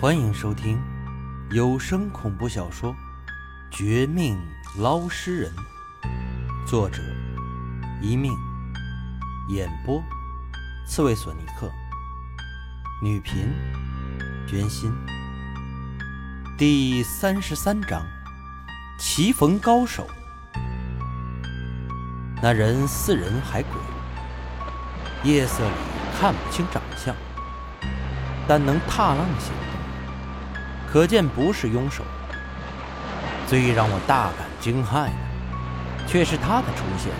欢迎收听有声恐怖小说《绝命捞尸人》，作者：一命，演播：刺猬索尼克，女频：娟心。第三十三章：棋逢高手。那人似人还鬼，夜色里看不清长相，但能踏浪行，可见不是庸手。最让我大感惊骇的，却是他的出现，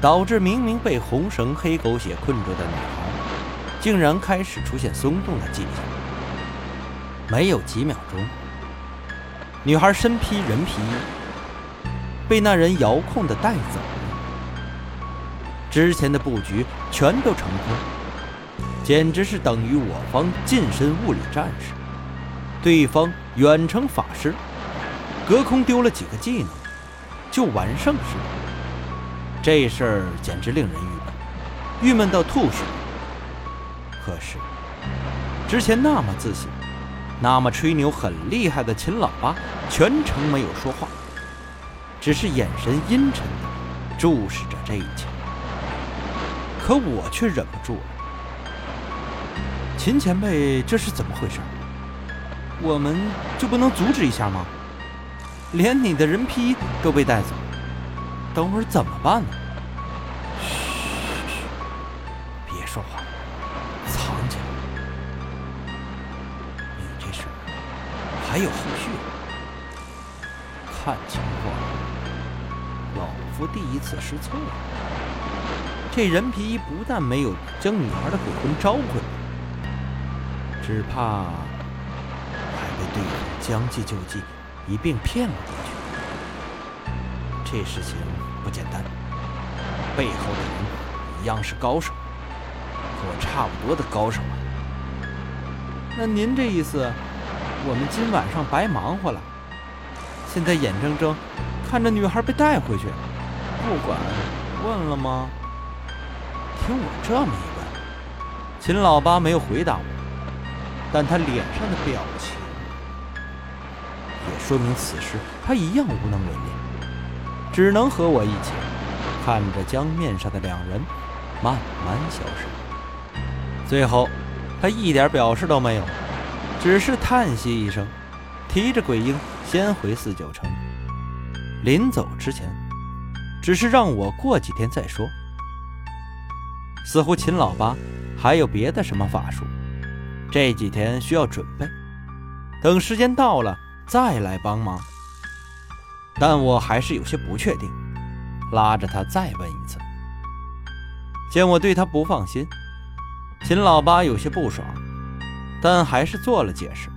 导致明明被红绳黑狗血困住的女孩，竟然开始出现松动的迹象。没有几秒钟，女孩身披人皮衣，被那人遥控的带走。之前的布局全都成功，简直是等于我方近身物理战士，对方远程法师，隔空丢了几个技能，就完胜似的。这事儿简直令人郁闷，郁闷到吐血。可是，之前那么自信、那么吹牛很厉害的秦老八，全程没有说话，只是眼神阴沉地注视着这一切。可我却忍不住了。秦前辈，这是怎么回事？我们就不能阻止一下吗？连你的人皮都被带走，等会儿怎么办呢？嘘，别说话，藏起来。你这事还有后续？看情况，老夫第一次失策了。这人皮不但没有将女孩的鬼魂招回来，只怕还被对方将计就计，一并骗了过去。这事情不简单，背后的人一样是高手，和我差不多的高手啊。那您这意思，我们今晚上白忙活了？现在眼睁睁看着女孩被带回去，不管问了吗？听我这么一问，秦老八没有回答我，但他脸上的表情也说明此事他一样无能为力，只能和我一起看着江面上的两人慢慢消失。最后，他一点表示都没有，只是叹息一声，提着鬼婴先回四九城。临走之前，只是让我过几天再说。似乎秦老八还有别的什么法术，这几天需要准备，等时间到了再来帮忙。但我还是有些不确定，拉着他再问一次。见我对他不放心，秦老八有些不爽，但还是做了解释：“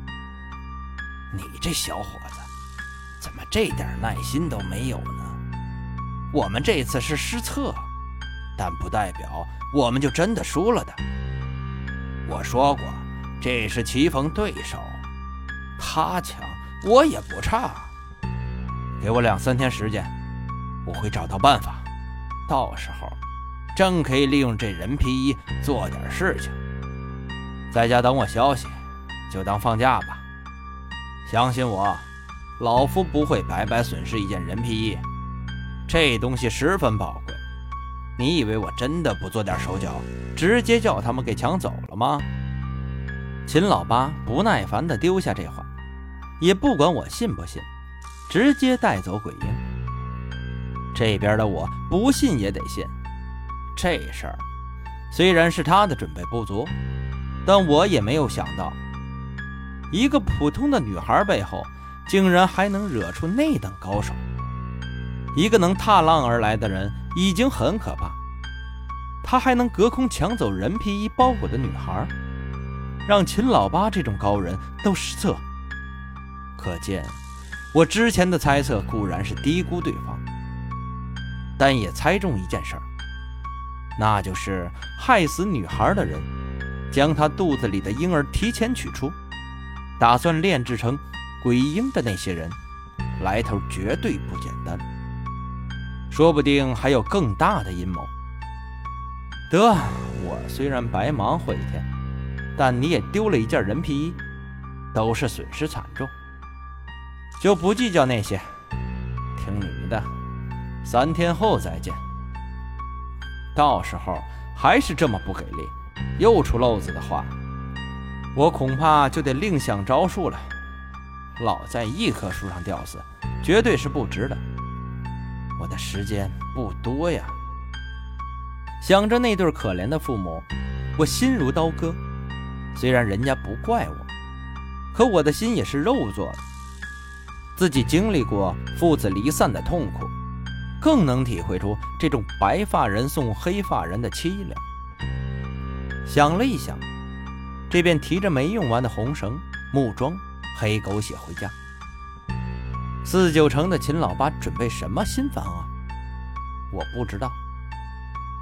你这小伙子，怎么这点耐心都没有呢？我们这次是失策。”但不代表我们就真的输了的。我说过，这是棋逢对手，他强我也不差。给我两三天时间，我会找到办法。到时候，正可以利用这人皮衣做点事情。在家等我消息，就当放假吧。相信我，老夫不会白白损失一件人皮衣，这东西十分宝贵。你以为我真的不做点手脚，直接叫他们给抢走了吗？秦老八不耐烦地丢下这话，也不管我信不信，直接带走鬼婴。这边的我不信也得信。这事儿虽然是他的准备不足，但我也没有想到，一个普通的女孩背后竟然还能惹出那等高手。一个能踏浪而来的人已经很可怕，他还能隔空抢走人皮衣包裹的女孩，让秦老八这种高人都失策。可见，我之前的猜测固然是低估对方，但也猜中一件事儿，那就是害死女孩的人，将她肚子里的婴儿提前取出，打算炼制成鬼婴的那些人，来头绝对不简单。说不定还有更大的阴谋。得，我虽然白忙活一天，但你也丢了一件人皮衣，都是损失惨重，就不计较那些。听你的，三天后再见。到时候还是这么不给力，又出漏子的话，我恐怕就得另想招数了。老在一棵树上吊死，绝对是不值的。我的时间不多呀。想着那对可怜的父母，我心如刀割。虽然人家不怪我，可我的心也是肉做的。自己经历过父子离散的痛苦，更能体会出这种白发人送黑发人的凄凉。想了一想，这便提着没用完的红绳、木桩、黑狗血回家。四九城的秦老八准备什么新房啊？我不知道，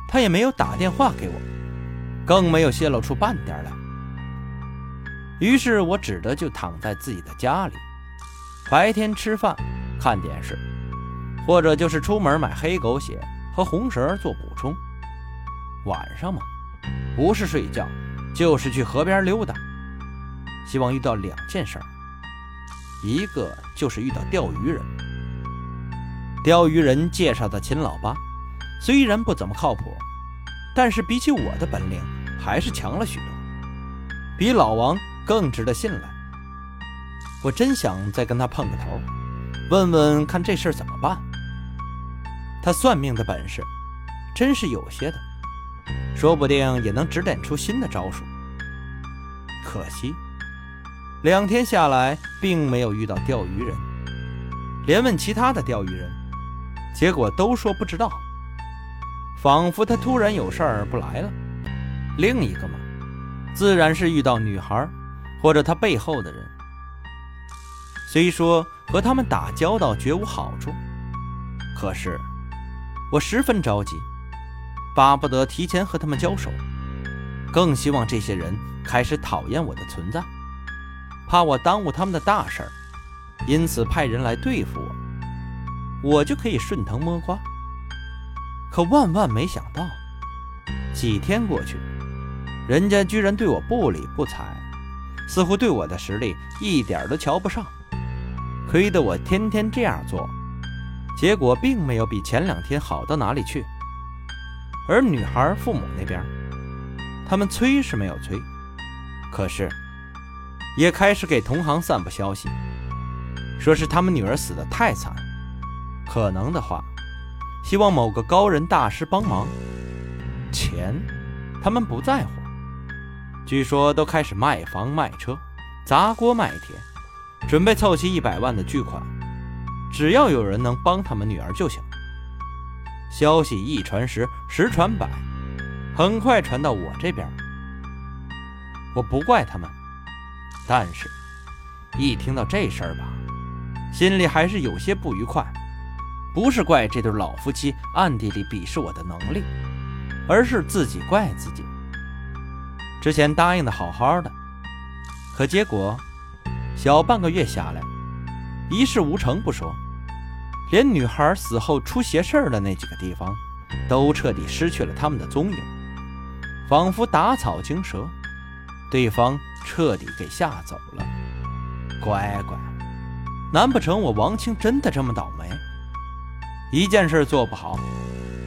他也没有打电话给我，更没有泄露出半点来。于是我只得就躺在自己的家里。白天吃饭、看电视，或者就是出门买黑狗血和红绳做补充。晚上嘛，不是睡觉，就是去河边溜达。希望遇到两件事，一个就是遇到钓鱼人。钓鱼人介绍的秦老八，虽然不怎么靠谱，但是比起我的本领还是强了许多，比老王更值得信赖。我真想再跟他碰个头，问问看这事儿怎么办。他算命的本事真是有些的，说不定也能指点出新的招数。可惜，两天下来并没有遇到钓鱼人，连问其他的钓鱼人，结果都说不知道，仿佛他突然有事儿不来了。另一个嘛，自然是遇到女孩，或者他背后的人。虽说和他们打交道绝无好处，可是我十分着急，巴不得提前和他们交手，更希望这些人开始讨厌我的存在，怕我耽误他们的大事儿，因此派人来对付我，我就可以顺藤摸瓜。可万万没想到，几天过去，人家居然对我不理不睬，似乎对我的实力一点都瞧不上。亏得我天天这样做，结果并没有比前两天好到哪里去。而女孩父母那边，他们催是没有催，可是也开始给同行散布消息，说是他们女儿死得太惨，可能的话，希望某个高人大师帮忙。钱，他们不在乎，据说都开始卖房卖车，砸锅卖铁。准备凑齐一百万的巨款，只要有人能帮他们女儿就行。消息一传十，十传百，很快传到我这边。我不怪他们，但是，一听到这事儿吧，心里还是有些不愉快。不是怪这对老夫妻暗地里鄙视我的能力，而是自己怪自己。之前答应的好好的，可结果……小半个月下来，一事无成不说，连女孩死后出邪事儿的那几个地方，都彻底失去了他们的踪影，仿佛打草惊蛇，对方彻底给吓走了。乖乖，难不成我王清真的这么倒霉？一件事做不好，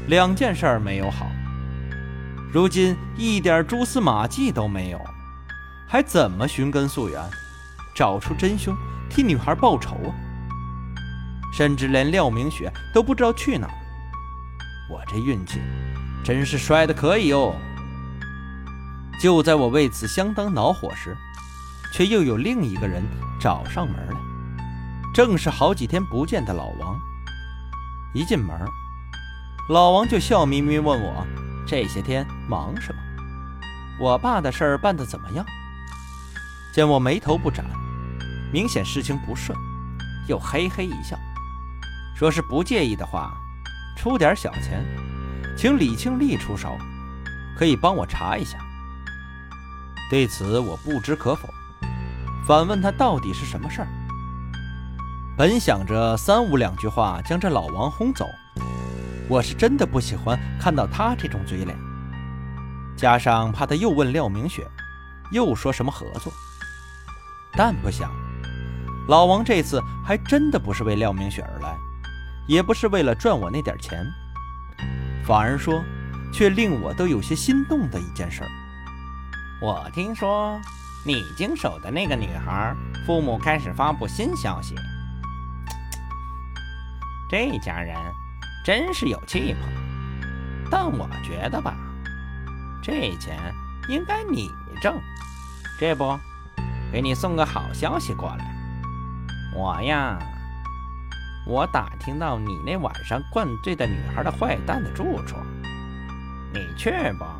两件事没有好，如今一点蛛丝马迹都没有，还怎么寻根溯源？找出真凶，替女孩报仇啊！甚至连廖明雪都不知道去哪儿。我这运气真是摔得可以哦！就在我为此相当恼火时，却又有另一个人找上门来，正是好几天不见的老王。一进门，老王就笑眯眯问我：“这些天忙什么？我爸的事儿办得怎么样？”见我眉头不展。明显事情不顺，又嘿嘿一笑，说是不介意的话，出点小钱，请李庆利出手，可以帮我查一下。对此我不知可否，反问他到底是什么事儿。本想着三五两句话将这老王轰走，我是真的不喜欢看到他这种嘴脸，加上怕他又问廖明雪，又说什么合作。但不想，老王这次还真的不是为廖明雪而来，也不是为了赚我那点钱，反而说，却令我都有些心动的一件事。我听说你经手的那个女孩，父母开始发布新消息。这家人真是有气魄，但我觉得吧，这钱应该你挣。这不，给你送个好消息过来。我呀，我打听到你那晚上灌醉的女孩的坏蛋的住处，你去吧。